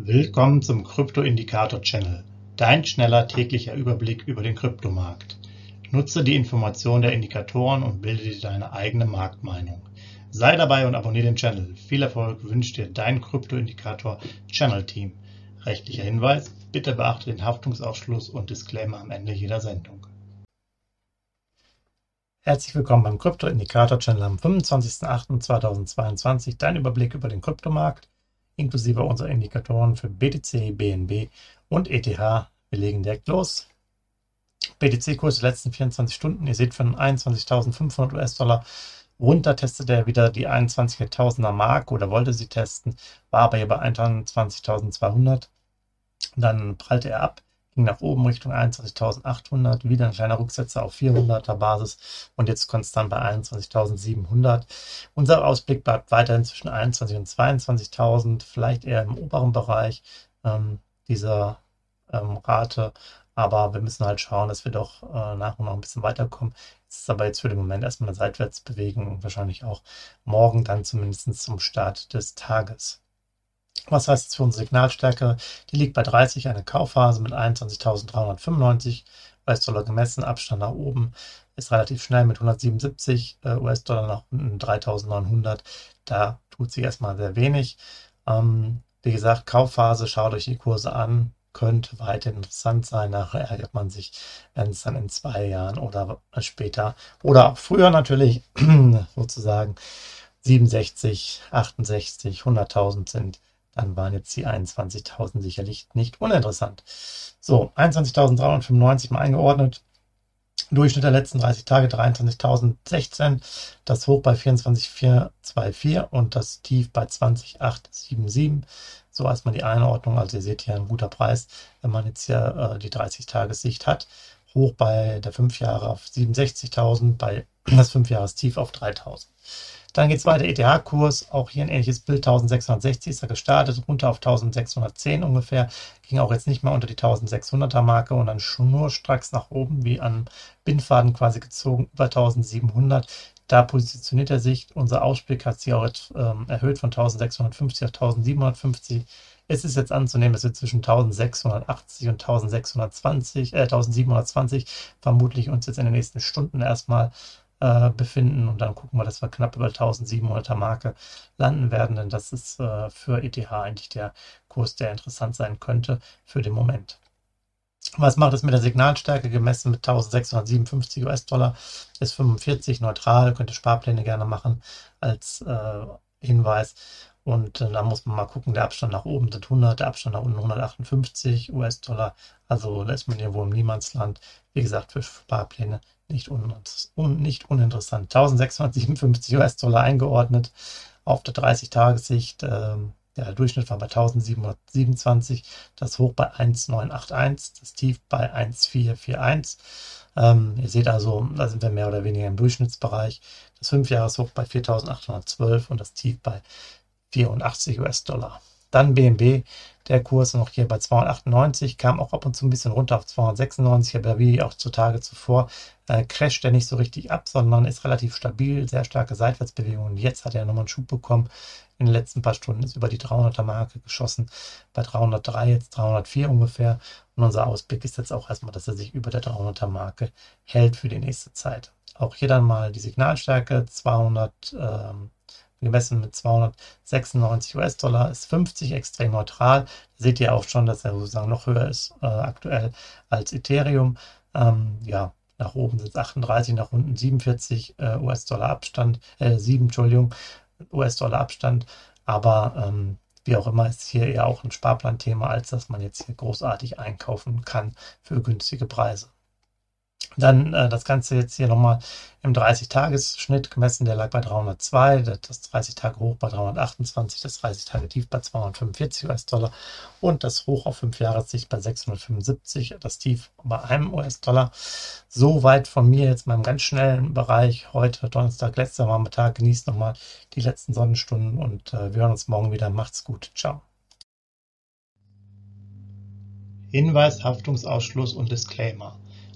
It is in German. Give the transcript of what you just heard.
Willkommen zum Krypto-Indikator-Channel, dein schneller täglicher Überblick über den Kryptomarkt. Nutze die Informationen der Indikatoren und bilde dir deine eigene Marktmeinung. Sei dabei und abonniere den Channel. Viel Erfolg wünscht dir dein Krypto-Indikator-Channel-Team. Rechtlicher Hinweis, bitte beachte den Haftungsausschluss und Disclaimer am Ende jeder Sendung. Herzlich willkommen beim Krypto-Indikator-Channel am 25.08.2022, dein Überblick über den Kryptomarkt inklusive unserer Indikatoren für BTC, BNB und ETH. Wir legen direkt los. BTC-Kurs der letzten 24 Stunden. Ihr seht von 21.500 US-Dollar runter testet er wieder die 21.000er Mark oder wollte sie testen, war aber hier bei 21.200. Dann prallte er ab ging nach oben Richtung 21.800, wieder ein kleiner Rücksetzer auf 400er Basis und jetzt konstant bei 21.700. Unser Ausblick bleibt weiterhin zwischen 21.000 und 22.000, vielleicht eher im oberen Bereich ähm, dieser ähm, Rate, aber wir müssen halt schauen, dass wir doch äh, nach und nach ein bisschen weiterkommen. Es ist aber jetzt für den Moment erstmal eine Seitwärtsbewegung und wahrscheinlich auch morgen dann zumindest zum Start des Tages. Was heißt es für unsere Signalstärke? Die liegt bei 30, eine Kaufphase mit 21.395 US-Dollar gemessen. Abstand nach oben ist relativ schnell mit 177 äh, US-Dollar nach unten 3.900. Da tut sich erstmal sehr wenig. Ähm, wie gesagt, Kaufphase, schaut euch die Kurse an, könnte weiter interessant sein. Nachher ärgert man sich, wenn es dann in zwei Jahren oder später oder auch früher natürlich sozusagen 67, 68, 100.000 sind dann waren jetzt die 21.000 sicherlich nicht uninteressant. So, 21.395 mal eingeordnet. Durchschnitt der letzten 30 Tage 23.016, das Hoch bei 24.424 und das Tief bei 20.877. So erstmal die Einordnung. Also ihr seht hier ein guter Preis, wenn man jetzt hier äh, die 30-Tages-Sicht hat. Hoch bei der 5 Jahre auf 67.000, bei das 5 Jahres Tief auf 3.000. Dann geht es weiter, ETH-Kurs, auch hier ein ähnliches Bild, 1660 ist er gestartet, runter auf 1610 ungefähr, ging auch jetzt nicht mehr unter die 1600er Marke und dann schnurstracks nach oben, wie an Bindfaden quasi gezogen, über 1700. Da positioniert er sich. Unser Ausblick hat sich auch jetzt, ähm, erhöht von 1650 auf 1750. Es ist jetzt anzunehmen, dass wir zwischen 1680 und 1620, äh, 1720 vermutlich uns jetzt in den nächsten Stunden erstmal äh, befinden und dann gucken wir, dass wir knapp über 1700er Marke landen werden, denn das ist äh, für ETH eigentlich der Kurs, der interessant sein könnte für den Moment. Was macht es mit der Signalstärke gemessen mit 1657 US-Dollar? Ist 45 neutral, könnte Sparpläne gerne machen als äh, Hinweis. Und äh, da muss man mal gucken, der Abstand nach oben sind 100, der Abstand nach unten 158 US-Dollar. Also da ist man hier wohl im Niemandsland. Wie gesagt, für Sparpläne nicht, un un nicht uninteressant. 1657 US-Dollar eingeordnet auf der 30-Tagessicht. Ähm, der Durchschnitt war bei 1727, das Hoch bei 1981, das Tief bei 1441. Ähm, ihr seht also, da sind wir mehr oder weniger im Durchschnittsbereich. Das 5-Jahres-Hoch bei 4812 und das Tief bei 84 US-Dollar. Dann BNB, der Kurs noch hier bei 298, kam auch ab und zu ein bisschen runter auf 296, aber wie auch zu Tage zuvor äh, crasht er nicht so richtig ab, sondern ist relativ stabil, sehr starke Seitwärtsbewegungen. Jetzt hat er nochmal einen Schub bekommen. In den letzten paar Stunden ist über die 300er Marke geschossen, bei 303 jetzt 304 ungefähr. Und unser Ausblick ist jetzt auch erstmal, dass er sich über der 300er Marke hält für die nächste Zeit. Auch hier dann mal die Signalstärke 200. Ähm, gemessen mit 296 US-Dollar, ist 50 extrem neutral. Seht ihr auch schon, dass er sozusagen noch höher ist äh, aktuell als Ethereum. Ähm, ja, nach oben sind es 38, nach unten 47 äh, US-Dollar Abstand, äh, 7, Entschuldigung, US-Dollar Abstand. Aber ähm, wie auch immer ist hier eher auch ein Sparplanthema, als dass man jetzt hier großartig einkaufen kann für günstige Preise. Dann äh, das Ganze jetzt hier nochmal im 30-Tages-Schnitt gemessen, der lag bei 302, das 30-Tage hoch bei 328, das 30-Tage-Tief bei 245 US-Dollar und das Hoch auf 5 Jahressicht bei 675, das Tief bei einem US-Dollar. Soweit von mir jetzt im ganz schnellen Bereich. Heute Donnerstag, letzter Nachmittag. Genießt nochmal die letzten Sonnenstunden und äh, wir hören uns morgen wieder. Macht's gut. Ciao. Hinweis, Haftungsausschluss und Disclaimer.